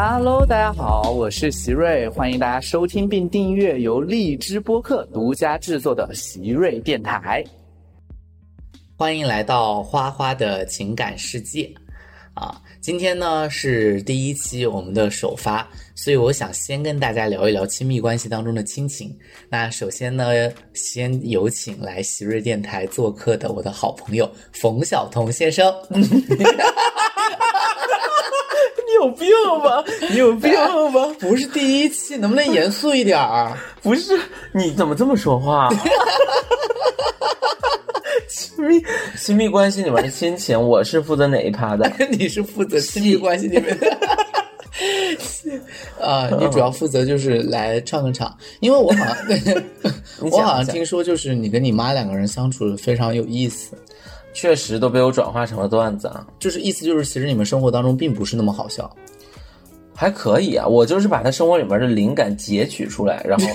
Hello，大家好，我是席瑞，欢迎大家收听并订阅由荔枝播客独家制作的席瑞电台。欢迎来到花花的情感世界啊！今天呢是第一期我们的首发，所以我想先跟大家聊一聊亲密关系当中的亲情。那首先呢，先有请来席瑞电台做客的我的好朋友冯晓彤先生。你有病吧？你有病吧？不是第一期，能不能严肃一点儿？不是，你怎么这么说话？亲密亲密关系里面的亲情，我是负责哪一趴的？你是负责亲密关系里面的。啊，你主要负责就是来唱个场，因为我好像 我好像听说，就是你跟你妈两个人相处非常有意思，确实都被我转化成了段子啊。就是意思就是，其实你们生活当中并不是那么好笑，还可以啊。我就是把他生活里面的灵感截取出来，然后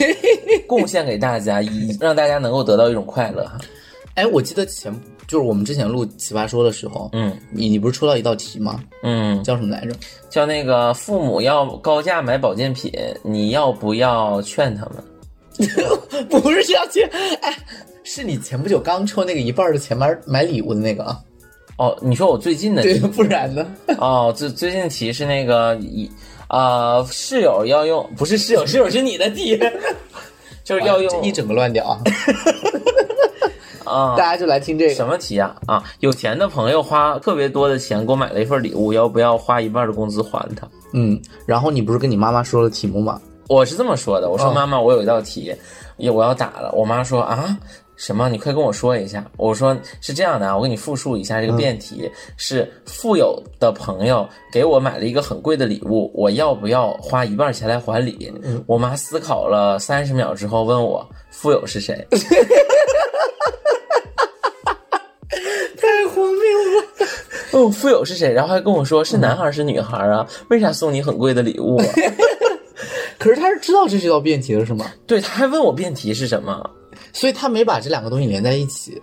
贡献给大家，以让大家能够得到一种快乐哈。哎，我记得前就是我们之前录奇葩说的时候，嗯，你你不是出到一道题吗？嗯，叫什么来着？叫那个父母要高价买保健品，你要不要劝他们？不是这样去，哎，是你前不久刚抽那个一半的钱买买礼物的那个啊？哦，你说我最近的对，不然呢？哦，最最近的题是那个一啊、室友要用，不是室友，室友是你的题，就是要用一整个乱掉啊！啊大。家就来听这个。什么题啊？啊，有钱的朋友花特别多的钱给我买了一份礼物，要不要花一半的工资还他？嗯，然后你不是跟你妈妈说了题目吗？我是这么说的，我说嗯妈妈，我有一道题，也我要打了。我妈说啊，什么？你快跟我说一下。我说是这样的啊，我给你复述一下这个辩题：是富有的朋友给我买了一个很贵的礼物，我要不要花一半钱来还礼？我妈思考了三十秒之后问我，富有是谁？荒谬了！嗯，富有是谁？然后还跟我说是男孩是女孩啊？为啥送你很贵的礼物啊？可是他是知道这是道辩题的是吗？对，他还问我辩题是什么？所以他没把这两个东西连在一起。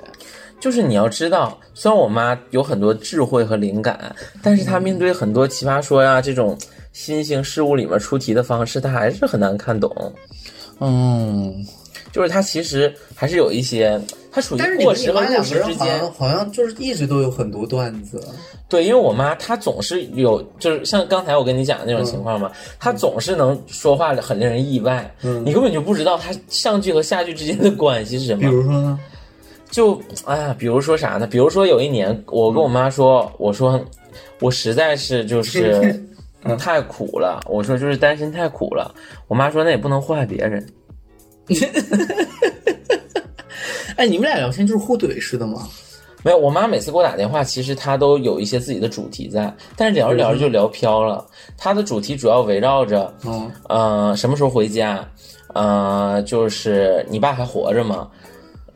就是你要知道，虽然我妈有很多智慧和灵感，但是她面对很多奇葩说呀这种新兴事物里面出题的方式，她还是很难看懂。嗯，就是她其实还是有一些，她属于过时和入跟你妈两个时之间好像。好像就是一直都有很多段子。对，因为我妈她总是有，就是像刚才我跟你讲的那种情况嘛，她总是能说话很令人意外，你根本就不知道她上句和下句之间的关系是什么。比如说呢？就哎呀，比如说啥呢？比如说有一年，我跟我妈说，我说我实在是就 是太苦了，我说就是单身太苦了。我妈说那也不能祸害别人。哎，你们俩聊天就是互怼似的吗？没有，我妈每次给我打电话，其实她都有一些自己的主题在，但是聊着聊着就聊飘了。她的主题主要围绕着，嗯，呃，什么时候回家？呃，就是你爸还活着吗？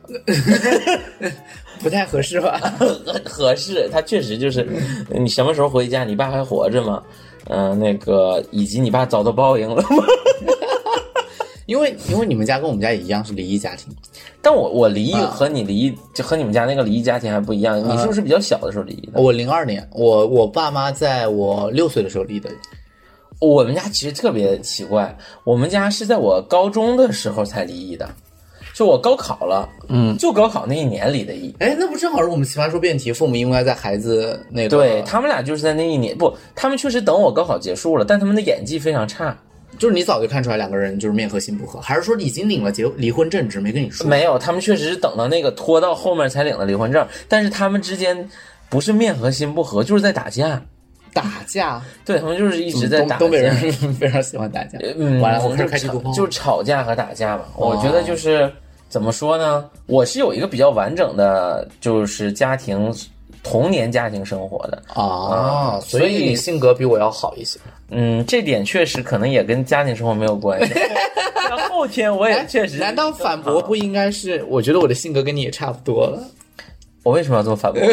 不太合适吧？合适，他确实就是，你什么时候回家？你爸还活着吗？嗯、那个以及你爸遭到报应了吗？因为因为你们家跟我们家也一样是离异家庭，但我我离异啊和你离异，就和你们家那个离异家庭还不一样。你是不是比较小的时候离异的？我零二年，我我爸妈在我六岁的时候离的。我们家其实特别奇怪，我们家是在我高中的时候才离异的，就我高考了，嗯，就高考那一年离的异。哎，那不正好是我们奇葩说辩题，父母应该在孩子那个对他们俩就是在那一年，不，他们确实等我高考结束了，但他们的演技非常差。就是你早就看出来两个人就是面和心不和，还是说已经领了结离婚证，只是没跟你说？没有，他们确实是等到那个拖到后面才领了离婚证，但是他们之间不是面和心不和，就是在打架。打架，对他们就是一直在打架。东东北人非常喜欢打架。嗯，完了，我开始就吵开地图炮，就是吵架和打架嘛。我觉得就是怎么说呢？我是有一个比较完整的，就是家庭童年家庭生活的。啊，所所以以你性格比我要好一些。嗯，这点确实可能也跟家庭生活没有关系。那后天我也确实，难道反驳不应该是？我觉得我的性格跟你也差不多了。我为什么要这么反驳？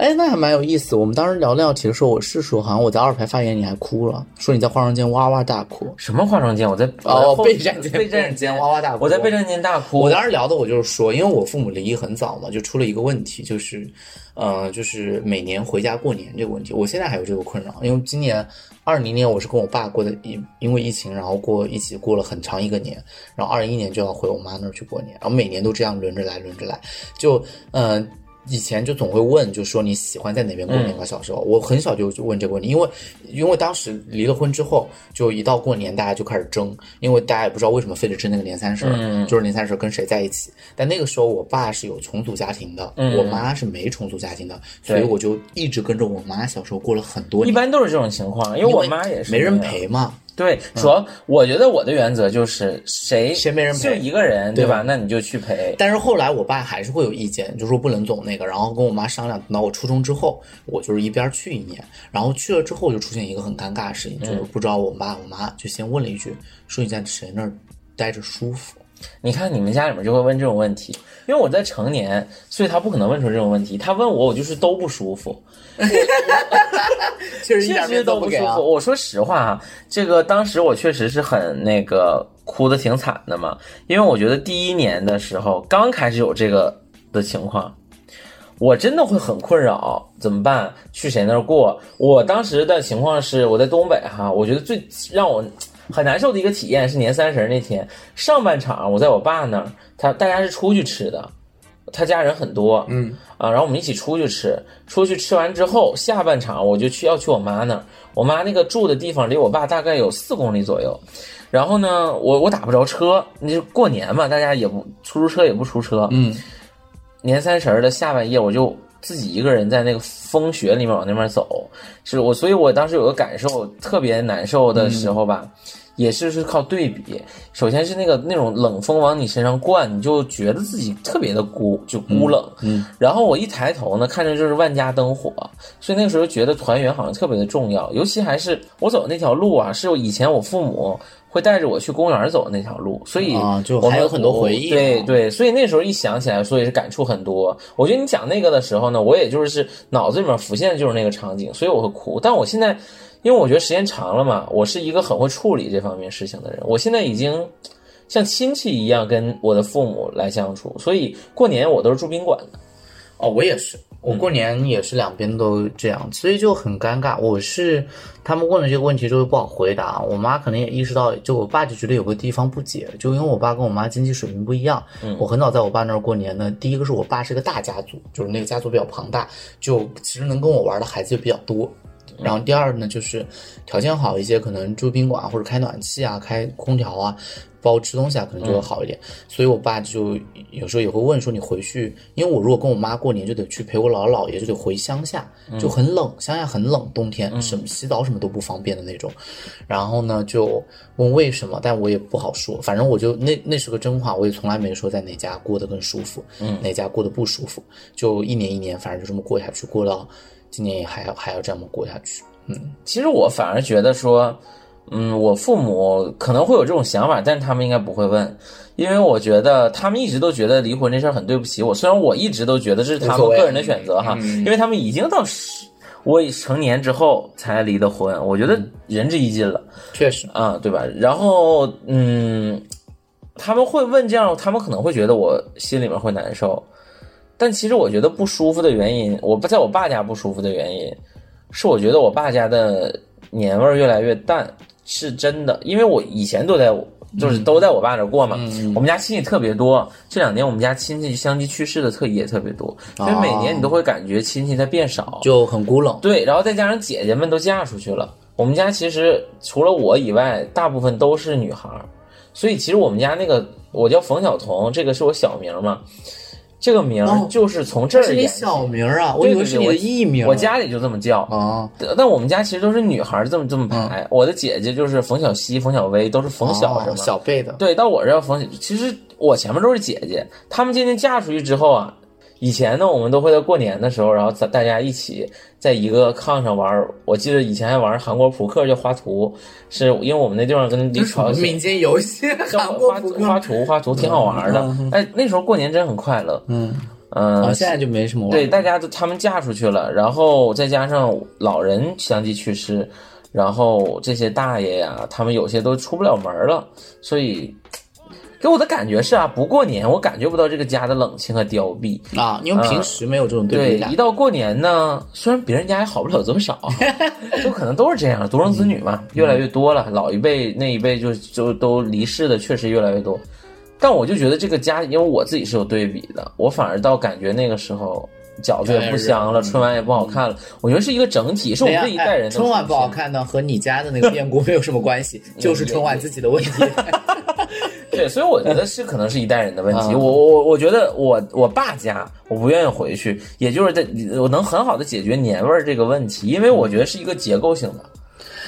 哎，那还蛮有意思。我们当时聊那道题的时候，我是说，好像我在二排发言，你还哭了，说你在化妆间哇哇大哭。什么化妆间？我在哦，备战间，备战间哇哇大哭。我在备战间大哭。我当时聊的，我就是说，因为我父母离异很早嘛，就出了一个问题，就是，呃，就是每年回家过年这个问题，我现在还有这个困扰。因为今年二零年我是跟我爸过的，因因为疫情，然后过一起过了很长一个年，然后二一年就要回我妈那儿去过年，然后每年都这样轮着来，轮着来，就嗯。以前就总会问，就说你喜欢在哪边过年吗？小时候，我很小就就问这个问题，因为因为当时离了婚之后，就一到过年，大家就开始争，因为大家也不知道为什么非得争那个年三十，就是年三十跟谁在一起。但那个时候，我爸是有重组家庭的，我妈是没重组家庭的，所以我就一直跟着我妈小时候过了很多年。一般都是这种情况，因为我妈也是没人陪嘛。对，主要我觉得我的原则就是谁谁没人陪，就一个人，对吧？那你就去陪。但是后来我爸还是会有意见，就说不能总那个，然后跟我妈商量。等到我初中之后，我就是一边去一年，然后去了之后就出现一个很尴尬的事情，就是不知道我爸我妈就先问了一句，说你在谁那儿待着舒服。你看你们家里面就会问这种问题，因为我在成年，所以他不可能问出这种问题。他问我，我就是都不舒服，确实确实都不舒服。我说实话啊，这个当时我确实是很那个哭的挺惨的嘛，因为我觉得第一年的时候刚开始有这个的情况，我真的会很困扰，怎么办？去谁那儿过？我当时的情况是我在东北哈，我觉得最让我。很难受的一个体验是年三十那天上半场，我在我爸那儿，他大家是出去吃的，他家人很多，嗯啊，然后我们一起出去吃，出去吃完之后，下半场我就去要去我妈那儿，我妈那个住的地方离我爸大概有四公里左右，然后呢，我我打不着车，那就过年嘛，大家也不出租车也不出车，嗯，年三十的下半夜我就。自己一个人在那个风雪里面往那边走，是我，所以我当时有个感受特别难受的时候吧，也是是靠对比。首先是那个那种冷风往你身上灌，你就觉得自己特别的孤，就孤冷。嗯。然后我一抬头呢，看着就是万家灯火，所以那个时候觉得团圆好像特别的重要，尤其还是我走的那条路啊，是以前我父母。会带着我去公园走的那条路，所以就还有很多回忆。对对，所以那时候一想起来，所以是感触很多。我觉得你讲那个的时候呢，我也就是脑子里面浮现的就是那个场景，所以我会哭。但我现在，因为我觉得时间长了嘛，我是一个很会处理这方面事情的人。我现在已经像亲戚一样跟我的父母来相处，所以过年我都是住宾馆的。哦，我也是。我过年也是两边都这样，所以就很尴尬。我是他们问了这个问题之后不好回答，我妈可能也意识到，就我爸就觉得有个地方不解，就因为我爸跟我妈经济水平不一样。我很早在我爸那儿过年呢，第一个是我爸是个大家族，就是那个家族比较庞大，就其实能跟我玩的孩子就比较多。然后第二呢，就是条件好一些，可能住宾馆或者开暖气啊，开空调啊。包吃东西啊，可能就会好一点。所以，我爸就有时候也会问说：“你回去，因为我如果跟我妈过年，就得去陪我姥姥姥爷，就得回乡下，就很冷，乡下很冷，冬天什么洗澡什么都不方便的那种。”然后呢，就问为什么，但我也不好说。反正我就那那是个真话，我也从来没说在哪家过得更舒服，嗯，哪家过得不舒服，就一年一年，反正就这么过下去，过到今年也还要还要这么过下去。嗯，其实我反而觉得说。嗯，我父母可能会有这种想法，但是他们应该不会问，因为我觉得他们一直都觉得离婚这事儿很对不起我。虽然我一直都觉得这是他们个人的选择哈，因为他们已经到我成年之后才离的婚，我觉得仁至义尽了，确实啊，对吧？然后嗯，他们会问这样，他们可能会觉得我心里面会难受，但其实我觉得不舒服的原因，我不在我爸家不舒服的原因，是我觉得我爸家的年味儿越来越淡。是真的，因为我以前都在，就是都在我爸那过嘛。我们家亲戚特别多，这两年我们家亲戚相继去世的特也特别多，所以每年你都会感觉亲戚在变少，就很孤冷。对，然后再加上姐姐们都嫁出去了，我们家其实除了我以外，大部分都是女孩儿，所以其实我们家那个我叫冯晓彤，这个是我小名嘛。这个名儿就是从这儿是你小名啊，我以为是你的艺名。我家里就这么叫啊，但我们家其实都是女孩这么这么排。我的姐姐就是冯小希、冯小薇，都是冯小什么小贝的。对，到我这冯，其实我前面都是姐姐。她们今天嫁出去之后啊。以前呢，我们都会在过年的时候，然后咱大家一起在一个炕上玩。我记得以前还玩韩国扑克，叫花图，是因为我们那地方跟离朝民间游戏，叫画画图，花图挺好玩的。哎，那时候过年真很快乐。嗯，嗯、啊，现在就没什么了。对，大家都他们嫁出去了，然后再加上老人相继去世，然后这些大爷呀，他们有些都出不了门了，所以给我的感觉是啊，不过年我感觉不到这个家的冷清和凋敝。啊，因为平时没有这种对对比，感一。到过年呢，虽然别人家也好不了多少，就可能都是这样，独生子女嘛，越来越多了。老一辈那一辈就就都离世的确实越来越多，但我就觉得这个家，因为我自己是有对比的，我反而倒感觉那个时候饺子也不香了，春晚也不好看了。我觉得是一个整体，是我们这一代人的哎春晚不好。看呢，和你家的那个变故没有什么关系，就是春晚自己的问题。对，所以我觉得是可能是一代人的问题。嗯我我我觉得我我爸家我不愿意回去，也就是在我能很好的解决年味儿这个问题，因为我觉得是一个结构性的。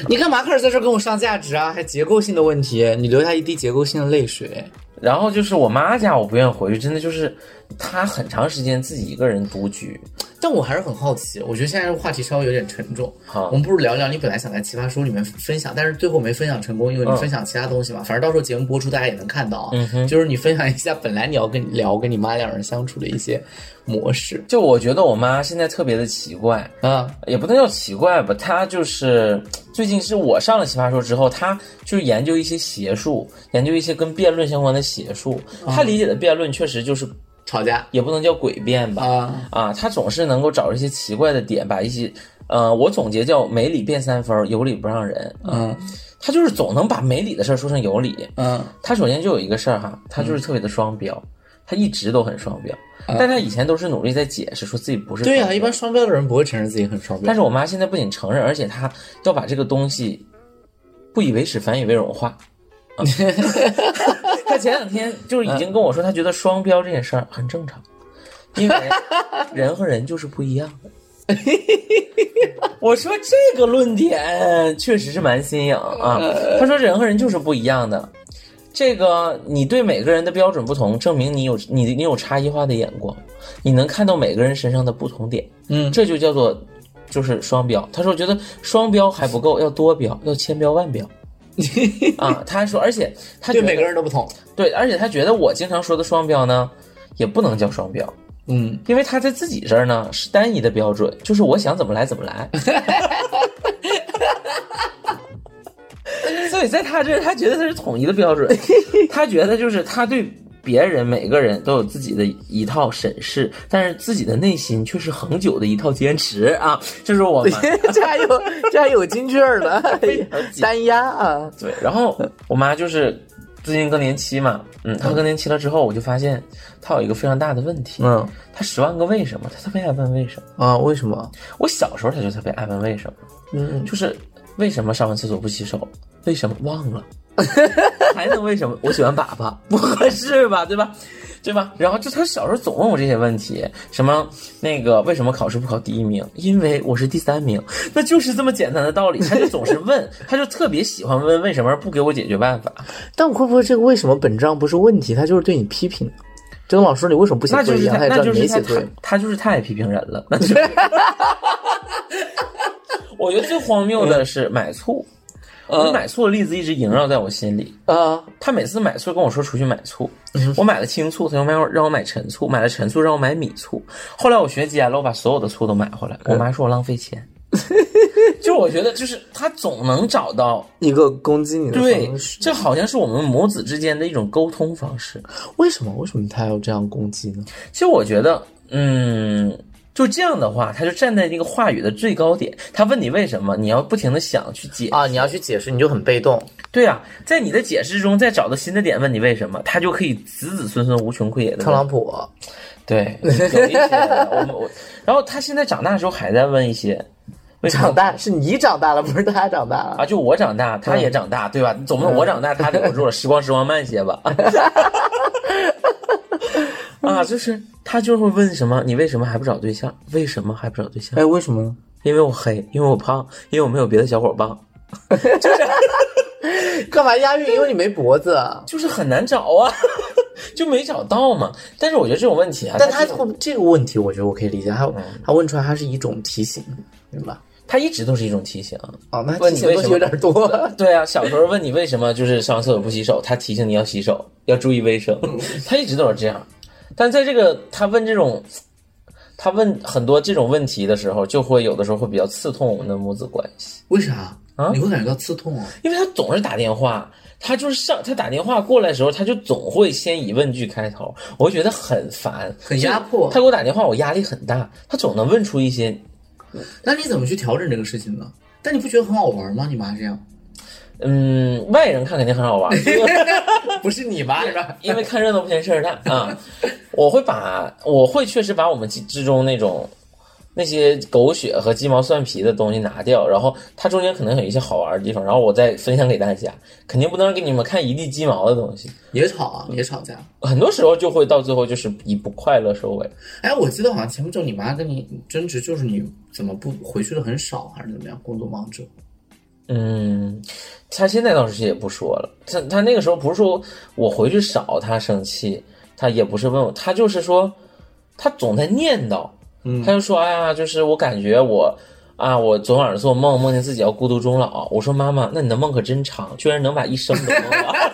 你干嘛开始在这儿跟我上价值啊？还结构性的问题，你留下一滴结构性的泪水。然后就是我妈家，我不愿意回去，真的就是她很长时间自己一个人独居。但我还是很好奇，我觉得现在这个话题稍微有点沉重。好我们不如聊聊你本来想在奇葩说里面分享，但是最后没分享成功，因为你嗯分享其他东西嘛。反正到时候节目播出大家也能看到啊。嗯哼就是你分享一下本来你要跟聊跟你妈两人相处的一些模式就我觉得我妈现在特别的奇怪，啊。也不能叫奇怪吧，她就是最近是我上了奇葩说之后，他就是研究一些邪术，研究一些跟辩论相关的邪术。他理解的辩论确实就是吵架也不能叫诡辩吧，啊，啊，他总是能够找一些奇怪的点，把一些，呃，我总结叫没理变三分，有理不让人。嗯他就是总能把没理的事儿说成有理。嗯他首先就有一个事儿哈，他就是特别的双标，他一直都很双标，但他以前都是努力在解释，说自己不是。嗯对呀、一般。双标的人不会承认自己很双标。但是我妈现在不仅承认，而且她要把这个东西不以为耻，反以为荣化。啊 她前两天就是已经跟我说，她觉得双标这件事儿很正常，因为 人和人就是不一样的。我说这个论点确实是蛮新颖啊。他说人和人就是不一样的，这个你对每个人的标准不同，证明你有你你有差异化的眼光，你能看到每个人身上的不同点，嗯这就叫做就是双标。他说觉得双标还不够，要多标，要千标万标。啊，他还说，而且他对每个人都不同。对，而且他觉得我经常说的双标呢，也不能叫双标，嗯，因为他在自己这儿呢是单一的标准，就是我想怎么来怎么来。所以在他这儿，他觉得他是统一的标准，他觉得就是他对别人每个人都有自己的一套审视，但是自己的内心却是恒久的一套坚持啊！这是我们 这还有这还有金句儿呢，单压啊。对，然后我妈就是最近更年期嘛，嗯，她更年期了之后，我就发现她有一个非常大的问题，嗯她十万个为什么，她特别爱问为什么。啊，为什么？我小时候她就特别爱问为什么，嗯就是为什么上完厕所不洗手，为什么忘了，还能为什么？我喜欢粑粑，不合适吧，对吧？对吧？然后就他小时候总问我这些问题，什么那个为什么考试不考第一名？因为我是第三名，那就是这么简单的道理。他就总是问，他就特别喜欢问为什么，不给我解决办法。但我会不会这个为什么本质上不是问题，他就是对你批评？就跟老师说你为什么不写那作业一样，就是他，也知道就是他他你没写作业。他就是太批评人了。那就是我觉得最荒谬的是买醋，我买醋的例子一直萦绕在我心里。啊，他每次买醋跟我说出去买醋，我买了青醋，他又让我让我买陈醋，买了陈醋让我买米醋。后来我学尖了，我把所有的醋都买回来，我妈说我浪费钱。就我觉得，就是他总能找到一个攻击你的对方，式。这好像是我们母子之间的一种沟通方式。为什么？为什么他要这样攻击呢？其实我觉得，嗯，就这样的话，他就站在那个话语的最高点。他问你为什么，你要不停的想去解。啊，你要去解释，你就很被动。对啊，在你的解释中再找到新的点问你为什么，他就可以子子孙孙无穷匮也的特朗普，对，有一些我们我，然后他现在长大时候还在问一些，长大是你长大了，不是他长大了。啊？就我长大，他也长大，对吧？总不能我长大，他留住了，时光时光慢些吧。啊，就是他就会问什么？你为什么还不找对象？为什么还不找对象？哎，为什么呢？因为我黑，因为我胖，因为我没有别的小伙棒 干嘛押韵？因为你没脖子。就是很难找啊，就没找到嘛。但是我觉得这种问题啊，但他这个问题，我觉得我可以理解。他嗯他问出来，他是一种提醒，对吧？他一直都是一种提醒。哦，那问提醒东西你为什么有点多。对啊，小时候问你为什么就是上完厕所不洗手，他提醒你要洗手，要注意卫生，他一直都是这样。但在这个他问这种，他问很多这种问题的时候，就会有的时候会比较刺痛我们的母子关系，为啥啊你会感觉到刺痛啊？因为他总是打电话，他就是上他打电话过来的时候，他就总会先以问句开头，我会觉得很烦，很压迫他给我打电话，我压力很大，他总能问出一些那你怎么去调整这个事情呢？但你不觉得很好玩吗？你妈这样，嗯，外人看肯定很好玩，不是你妈是吧？因为看热闹不嫌事儿大啊。我会把我会确实把我们之之中那种那些狗血和鸡毛蒜皮的东西拿掉，然后它中间可能有一些好玩的地方，然后我再分享给大家。肯定不能给你们看一地鸡毛的东西，也吵啊，也吵架。很多时候就会到最后就是以不快乐收尾。哎，我记得好像前不久你妈跟你争执，就是你怎么不回去的很少，还是怎么样？工作忙着。嗯，他现在倒是也不说了。他他那个时候不是说我回去少，他生气，他也不是问我，他就是说他总在念叨，嗯他就说哎呀，就是我感觉我啊，我昨晚上做梦梦见自己要孤独终老。我说妈妈，那你的梦可真长，居然能把一生都梦完。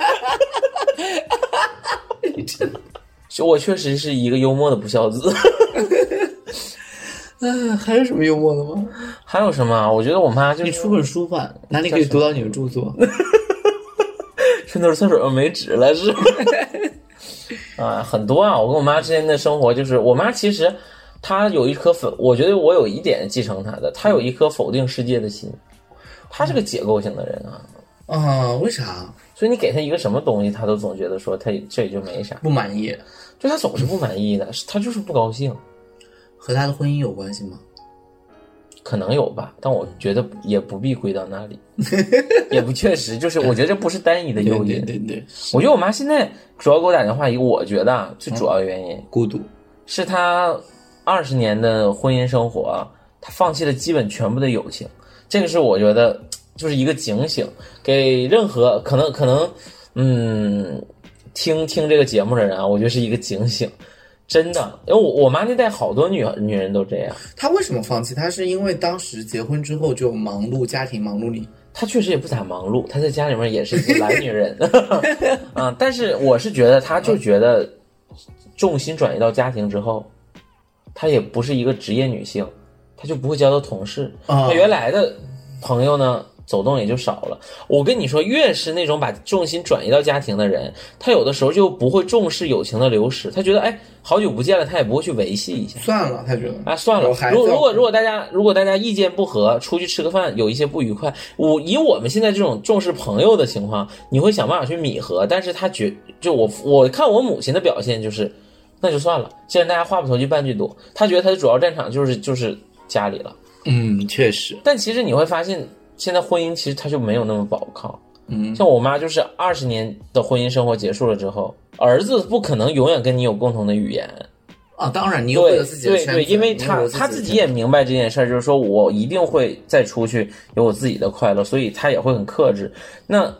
就我确实是一个幽默的不孝子。嗯，还有什么幽默的吗？还有什么啊？我觉得我妈就是你出本书吧，哪里可以读到你的著作？春头厕所上没纸了是吧？啊，很多啊！我跟我妈之间的生活就是，我妈其实她有一颗否，我觉得我有一点继承她的，她有一颗否定世界的心，她是个解构型的人啊，啊，为啥所以你给她一个什么东西，她都总觉得说她这也就没啥，不满意？就她总是不满意的，她就是不高兴，和她的婚姻有关系吗？可能有吧，但我觉得也不必归到那里，也不确实，就是我觉得这不是单一的诱因。对对，我觉得我妈现在主要给我打电话，一个我觉得啊，最主要原因。孤独。是她二十年的婚姻生活她，放弃了基本全部的友情，这个是我觉得就是一个警醒，给任何可能可能嗯听听这个节目的人啊，我觉得是一个警醒，真的，因为我我妈那代好多女女人都这样，她为什么放弃？她是因为当时结婚之后就忙碌，家庭忙碌里。她确实也不咋忙碌，她在家里面也是一个懒女人，嗯，但是我是觉得她就觉得重心转移到家庭之后，她也不是一个职业女性，她就不会交到同事，啊她原来的朋友呢走动也就少了。我跟你说，越是那种把重心转移到家庭的人，他有的时候就不会重视友情的流失，他觉得哎好久不见了，他也不会去维系一下。算了，他觉得啊，算了如如果如果大家如果大家意见不合，出去吃个饭有一些不愉快，我以我们现在这种重视朋友的情况，你会想办法去弥合。但是他觉就我我看我母亲的表现就是，那就算了。既然大家话不投机半句多，他觉得他的主要战场就是就是家里了。嗯，确实，但其实你会发现，现在婚姻其实它就没有那么保靠。嗯，像我妈就是二十年的婚姻生活结束了之后，儿子不可能永远跟你有共同的语言。啊，当然你有自己的圈子，对对，因为他他自己也明白这件事儿，就是说我一定会再出去有我自己的快乐，所以他也会很克制。那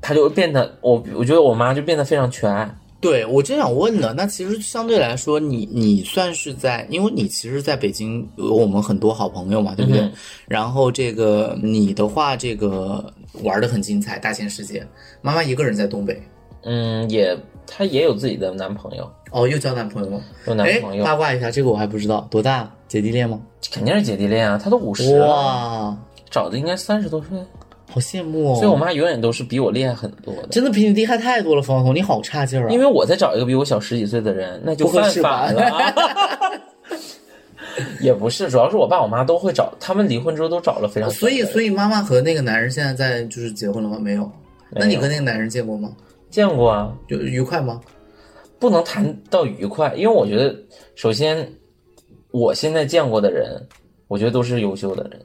他就变得我我觉得我妈就变得非常全爱。对我真想问呢，那其实相对来说，你你算是在，因为你其实在北京有我们很多好朋友嘛，对不对？嗯然后这个你的话，这个玩的很精彩，大千世界。妈妈一个人在东北，嗯，也她也有自己的男朋友，哦，又交男朋友了。有男哎朋，友，八卦一下，这个我还不知道，多大？姐弟恋吗？肯定是姐弟恋啊，她都五十了，哇，找的应该三十多岁，好羡慕哦！所以我妈永远都是比我厉害很多的。真的比你厉害太多了，方彤，你好差劲儿啊！因为我再找一个比我小十几岁的人，那就犯法了啊。也不是，主要是我爸我妈都会找，他们离婚之后都找了非常所以，所以以妈妈和那个男人现在在就是结婚了吗？没有。那你跟那个男人见过吗？见过啊，就愉快吗？不能谈到愉快，因为我觉得，首先，我现在见过的人，我觉得都是优秀的人，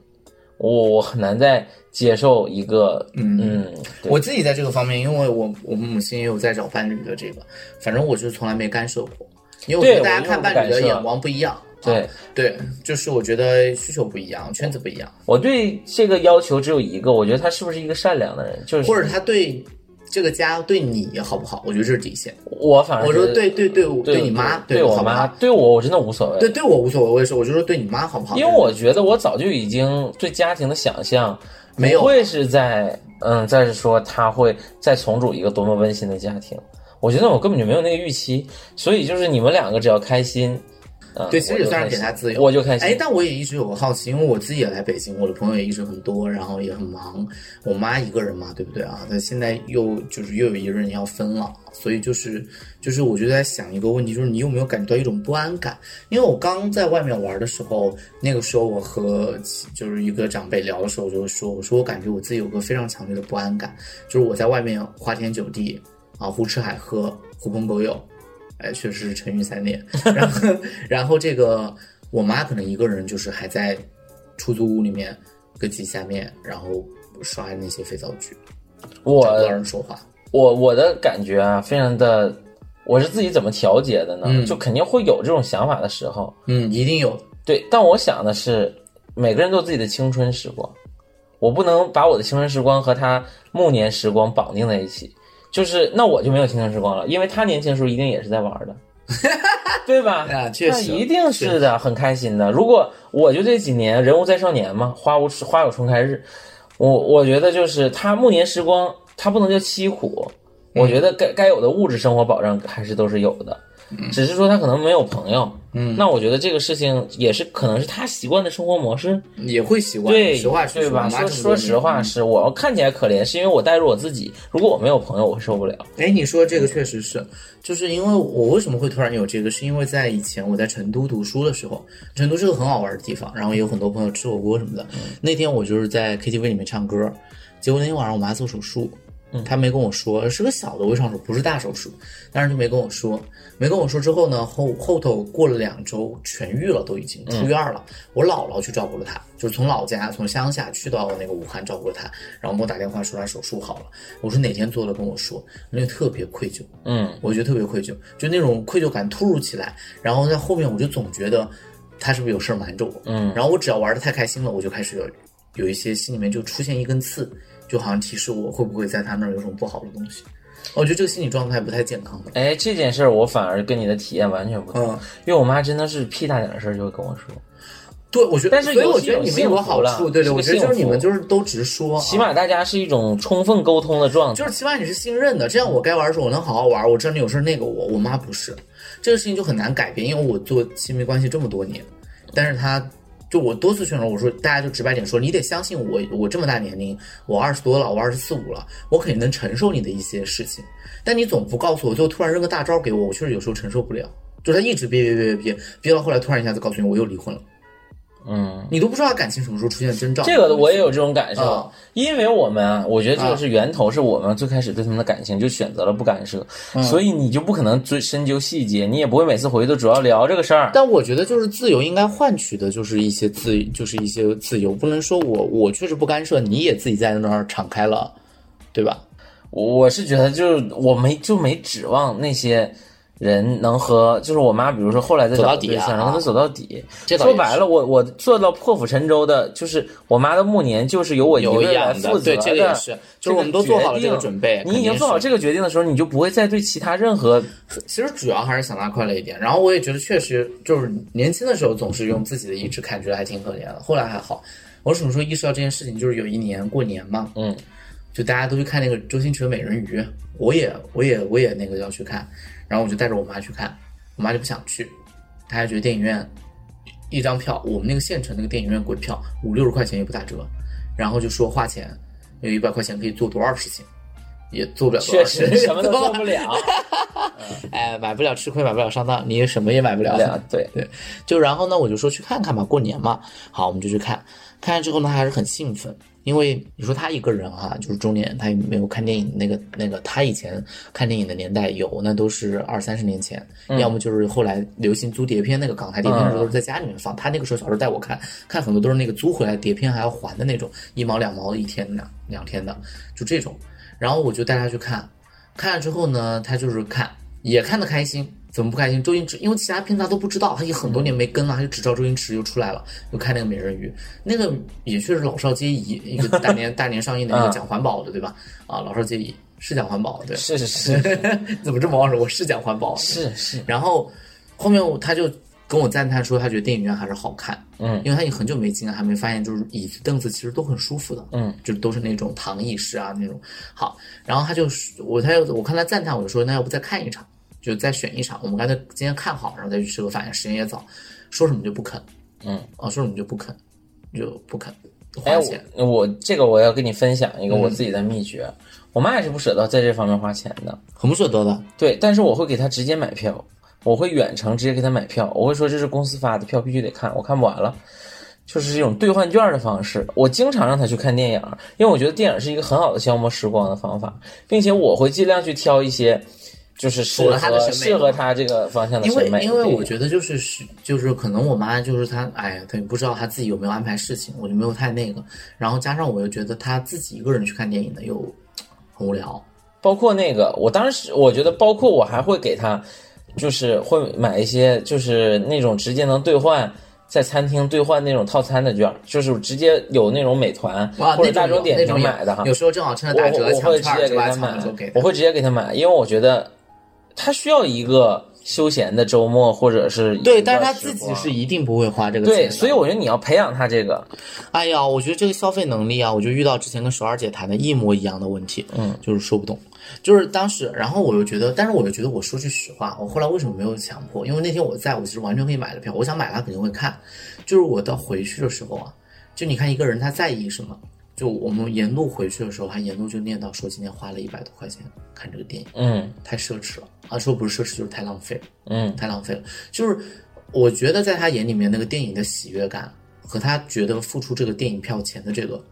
我我很难再接受一个，嗯。嗯，我自己在这个方面，因为我我们母亲也有在找伴侣的这个，反正我是从来没干涉过，因为我觉得大家看伴侣的眼光不一样。对。啊对，就是我觉得需求不一样，圈子不一样，我对这个要求只有一个，我觉得他是不是一个善良的人，就是或者他对这个家对你好不好，我觉得这是底线。我反而我说对对对，我对你妈对我妈，对我我真的无所谓，对对我无所谓，我也是，我就说对你妈好不好？因为我觉得我早就已经对家庭的想象没有不会是在嗯，再是说他会再重组一个多么温馨的家庭。我觉得我根本就没有那个预期，所以就是你们两个只要开心，嗯，对，其实也算是给他自由，我就开心。哎，但我也一直有个好奇，因为我自己也来北京，我的朋友也一直很多，然后也很忙。我妈一个人嘛，对不对啊？那现在又就是又有一个人要分了，所以就是就是我就在想一个问题，就是你有没有感觉到一种不安感？因为我刚在外面玩的时候，那个时候我和就是一个长辈聊的时候，我就说，我说我感觉我自己有个非常强烈的不安感，就是我在外面花天酒地啊，胡吃海喝，狐朋狗友。哎，确实是沉鱼三年。然后，然后这个我妈可能一个人就是还在出租屋里面搁机下面，然后刷那些肥皂剧，我找不到人说话。我我的感觉啊，非常的，我是自己怎么调节的呢？嗯就肯定会有这种想法的时候，嗯，一定有。对。但我想的是，每个人都有自己的青春时光，我不能把我的青春时光和他暮年时光绑定在一起，就是那我就没有青春时光了，因为他年轻的时候一定也是在玩的，对吧？啊确实那一定是的，很开心的。如果我就这几年人无再少年嘛，花无花有重开日，我我觉得就是他暮年时光，他不能叫凄苦，我觉得该该有的物质生活保障还是都是有的，只是说他可能没有朋友。嗯，那我觉得这个事情也是可能是他习惯的生活模式。也会习惯。对，实话实说，说说实话是，我看起来可怜，是因为我带入我自己。如果我没有朋友，我会受不了。哎，你说这个确实是，就是因为我为什么会突然有这个，是因为在以前我在成都读书的时候，成都是个很好玩的地方，然后也有很多朋友吃火锅什么的。那天我就是在 KTV 里面唱歌，结果那天晚上我妈做手术，她没跟我说，是个小的微创手术，不是大手术，但是就没跟我说，没跟我说之后呢，后后头过了两周痊愈了，都已经出院了。我姥姥去照顾了他，就是从老家从乡下去到那个武汉照顾他，然后给我打电话说他手术好了。我说哪天做了跟我说，那就特别愧疚。嗯，我觉得特别愧疚，就那种愧疚感突如其来，然后在后面我就总觉得他是不是有事儿瞒着我，嗯，然后我只要玩的太开心了，我就开始有有一些心里面就出现一根刺，就好像提示我会不会在他那儿有什么不好的东西，我觉得这个心理状态不太健康的。哎，这件事儿我反而跟你的体验完全不同，嗯因为我妈真的是屁大点的事儿就会跟我说，对，我觉得，但是所以有我觉得你们有个好处，对对，我觉得就是你们就是都直说，啊起码大家是一种充分沟通的状态。就是起码你是信任的，这样我该玩的时候我能好好玩，我知道你有事儿那个我，我妈不是，这个事情就很难改变，因为我做亲密关系这么多年，但是她就我多次劝说我说，大家就直白点说，你得相信我，我这么大年龄，我二十多了，我二十四五了，我肯定能承受你的一些事情，但你总不告诉我，最后突然扔个大招给我，我确实有时候承受不了，就他一直憋憋憋憋憋，憋到后来突然一下子告诉你我又离婚了，嗯，你都不知道他感情什么时候出现征兆，这个我也有这种感受，啊。因为我们啊，我觉得这个是源头，是我们最开始对他们的感情就选择了不干涉，嗯。所以你就不可能追深究细节，你也不会每次回去都主要聊这个事儿。但我觉得就是自由应该换取的就是一些自，就是一些自由，不能说我我确实不干涉，你也自己在那儿敞开了，对吧？我是觉得就是我没就没指望那些人能和就是我妈，比如说后来再走到找对象，底啊能跟他走到底。说白了，我我做到破釜沉舟的，就是我妈的暮年就是由我一有个人来负责对这个也是就是我们都做好了这个准备你已经做好这个决定的时候，你就不会再对其他任何其实主要还是想他快乐一点。然后我也觉得确实就是年轻的时候总是用自己的意志看，觉得还挺可怜的。后来还好，我什么时候意识到这件事情？就是有一年过年嘛，嗯，就大家都去看那个周星驰的《美人鱼》，我也我也我也那个要去看，然后我就带着我妈去看，我妈就不想去，她还觉得电影院一张票，我们那个县城那个电影院鬼票五六十块钱也不打折，然后就说花钱有一百块钱可以做多少事情。也做不了多确实什么都做不了。哎，买不了吃亏，买不了上当，你也什么也买不了。对对，就然后呢，我就说去看看吧，过年嘛。好，我们就去看，看完之后呢，还是很兴奋，因为你说他一个人哈、就是中年，他也没有看电影那个那个，他以前看电影的年代有，那都是二三十年前，要么就是后来流行租碟片，那个港台碟片的时候都是在家里面放。他那个时候小时候带我看，看很多都是那个租回来碟片还要还的那种，一毛两毛一天两两天的，就这种。然后我就带他去看，看了之后呢，他就是看，也看得开心。怎么不开心？周星驰，因为其他片子他都不知道，他也很多年没跟了，他就只知道周星驰又出来了，又看那个美人鱼，那个也确实老少皆宜，一个大年 大年上映的一个讲环保的，对吧？啊，老少皆宜是讲环保，对，是是是 怎么这么忘手？我是讲环保，是是，然后后面他就跟我赞叹说他觉得电影院还是好看，嗯，因为他已经很久没进了，还没发现就是椅子凳子其实都很舒服的，嗯，就都是那种躺椅式啊那种。好，然后他就我他就我看他赞叹，我就说那要不再看一场，就再选一场，我们干脆今天看好，然后再去吃个饭，时间也早，说什么就不肯，嗯，啊，说什么就不肯，就不肯哎，花钱。我我这个我要跟你分享一个我自己的秘诀，我妈也是不舍得在这方面花钱的，很不舍得的，对，但是我会给她直接买票，我会远程直接给他买票，我会说这是公司发的票，必须得看，我看不完了。就是这种兑换券的方式，我经常让他去看电影，因为我觉得电影是一个很好的消磨时光的方法，并且我会尽量去挑一些，就是适合她的审美适合他这个方向的因为审美。因为对我觉得就是是就是可能我妈就是她，哎呀，她也不知道她自己有没有安排事情，我就没有太那个。然后加上我又觉得她自己一个人去看电影呢又很无聊。包括那个，我当时我觉得，包括我还会给他，就是会买一些，就是那种直接能兑换在餐厅兑换那种套餐的券，就是直接有那种美团，或者大众点评买的哈。有时候正好趁着打折我会直接给他买我会直接给他买，因为我觉得他需要一个休闲的周末或者是对，但是他自己是一定不会花这个钱对，所以我觉得你要培养他这个，哎呀，我觉得这个消费能力啊，我就遇到之前跟首尔姐谈的一模一样的问题，嗯，就是说不懂，就是当时，然后我又觉得，但是我又觉得，我说句实话，我后来为什么没有强迫？因为那天我在，我其实完全可以买的票，我想买他肯定会看，就是我到回去的时候啊，就你看一个人他在意什么，就我们沿路回去的时候，他沿路就念叨说今天花了一百多块钱看这个电影，嗯太奢侈了啊，说不是奢侈就是太浪费了。嗯太浪费了。就是我觉得在他眼里面，那个电影的喜悦感和他觉得付出这个电影票钱的这个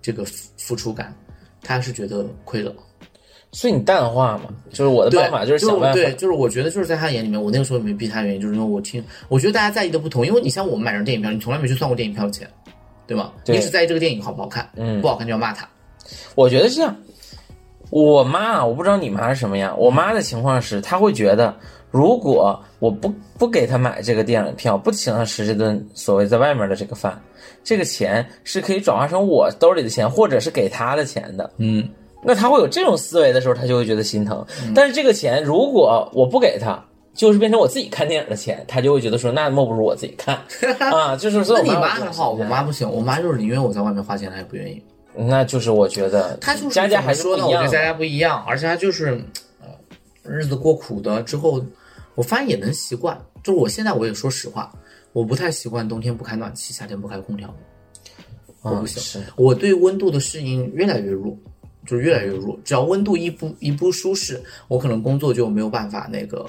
这个付付出感，他是觉得亏了。所以你淡化嘛，就是我的对，办法就是是想办法，对，就是我觉得就是在他眼里面，我那个时候也没逼他，原因就是因为我听，我觉得大家在意的不同，因为你像我们买张电影票，你从来没去算过电影票钱，对吗？对你只在意这个电影好不好看，嗯不好看就要骂他。我觉得是这样。我妈，我不知道你妈是什么样。我妈的情况是，她会觉得，如果我不不给她买这个电影票，不请她吃这顿所谓在外面的这个饭，这个钱是可以转化成我兜里的钱，或者是给她的钱的。嗯，那他会有这种思维的时候，他就会觉得心疼。但是这个钱如果我不给他，就是变成我自己看电影的钱，他就会觉得说，那莫不如我自己看 啊。就是说那你妈还好，我妈不行，我妈就是宁愿我在外面花钱，她也不愿意。那就是我觉得他就是家家还是说的。觉得家家不一样，而且她就是，呃，日子过苦的之后，我发现也能习惯。就是我现在我也说实话，我不太习惯冬天不开暖气，夏天不开空调。我不行，是我对温度的适应越来越弱，就是越来越弱。只要温度一不一不舒适，我可能工作就没有办法那个，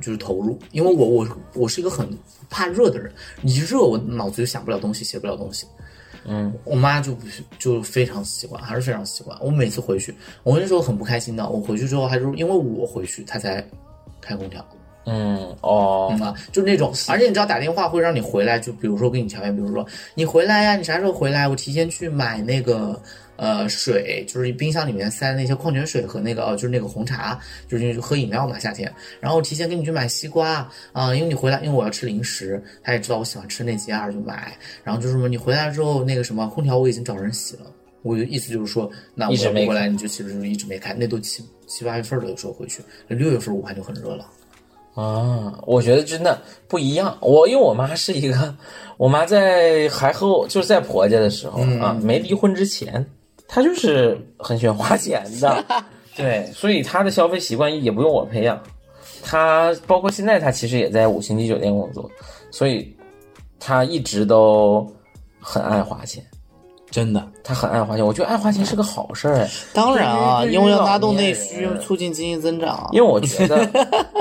就是投入。因为我我我是一个很怕热的人，一热我脑子就想不了东西，写不了东西。嗯，我妈就不是就非常习惯，还是非常习惯。我每次回去，我那时候很不开心的。我回去之后，还是因为我回去，她才开空调。嗯哦嗯啊，就是那种，而且你知道打电话会让你回来，就比如说给你条件，比如说你回来呀，你啥时候回来？我提前去买那个呃水，就是冰箱里面塞那些矿泉水和那个哦就是那个红茶，就是喝饮料嘛夏天，然后提前给你去买西瓜啊、因为你回来，因为我要吃零食，他也知道我喜欢吃那几样就买，然后就是说你回来之后那个什么空调我已经找人洗了。我的意思就是说，那我一直没要不回来，你就其实就是一直没开，那都七七八月份了，有时候回去，六月份武汉就很热了。啊，我觉得真的不一样。我因为我妈是一个，我妈在还和我就是在婆家的时候、啊，没离婚之前，她就是很喜欢花钱的，对，所以他的消费习惯也不用我培养。他包括现在，他其实也在五星级酒店工作，所以他一直都很爱花钱。真的，他很爱花钱，我觉得爱花钱是个好事儿哎。当然啊，因为要拉动内需，促进经济增长啊。因为我觉得，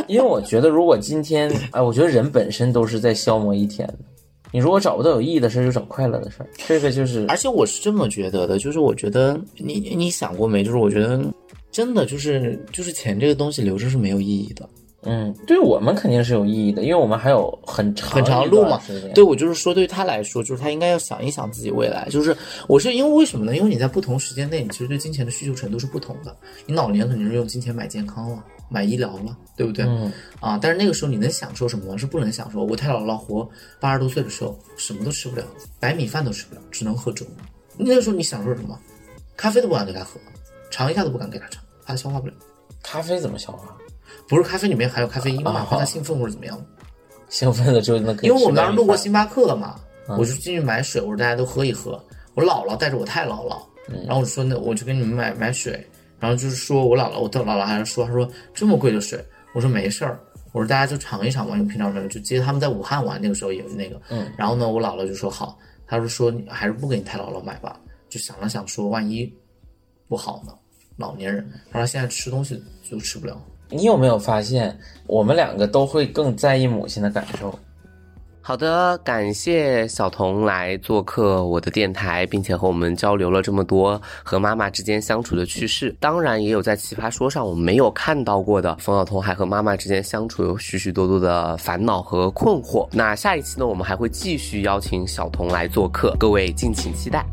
因为我觉得，如果今天，哎，我觉得人本身都是在消磨一天的。你如果找不到有意义的事儿，就找快乐的事儿。这个就是，而且我是这么觉得的，就是我觉得你你想过没？就是我觉得真的就是就是钱这个东西留着是没有意义的，嗯，对我们肯定是有意义的，因为我们还有很长很长一路嘛。对我就是说，对于他来说，就是他应该要想一想自己未来。就是我是因为为什么呢？因为你在不同时间内，你其实对金钱的需求程度是不同的。你老年肯定是用金钱买健康了，买医疗了，对不对？嗯啊，但是那个时候你能享受什么吗？是不能享受。我太姥姥活八十多岁的时候，什么都吃不了，白米饭都吃不了，只能喝粥。那个时候你享受什么？咖啡都不敢给他喝，尝一下都不敢给他尝，怕他消化不了。咖啡怎么消化？不是咖啡里面含有咖啡因嘛，啊怕他兴奋或者怎么样。兴奋了之后那可以因为我们当时路过星巴克嘛，嗯我就进去买水，我说大家都喝一喝。我姥姥带着我太姥姥，嗯然后我就说那我就给你们买买水，然后就是说我姥姥，我的姥姥还是说，她说这么贵的水，我说没事儿，我说大家就尝一尝嘛，因为平常没有，就记得他们在武汉玩那个时候也有那个，嗯，然后呢，我姥姥就说好，她说说你还是不给你太姥姥买吧，就想了想说万一不好呢，老年人，她说现在吃东西就吃不了。你有没有发现，我们两个都会更在意母亲的感受？好的，感谢小童来做客我的电台，并且和我们交流了这么多和妈妈之间相处的趣事。当然，也有在奇葩说上我们没有看到过的，冯小童还和妈妈之间相处有许许多多的烦恼和困惑。那下一期呢，我们还会继续邀请小童来做客，各位敬请期待。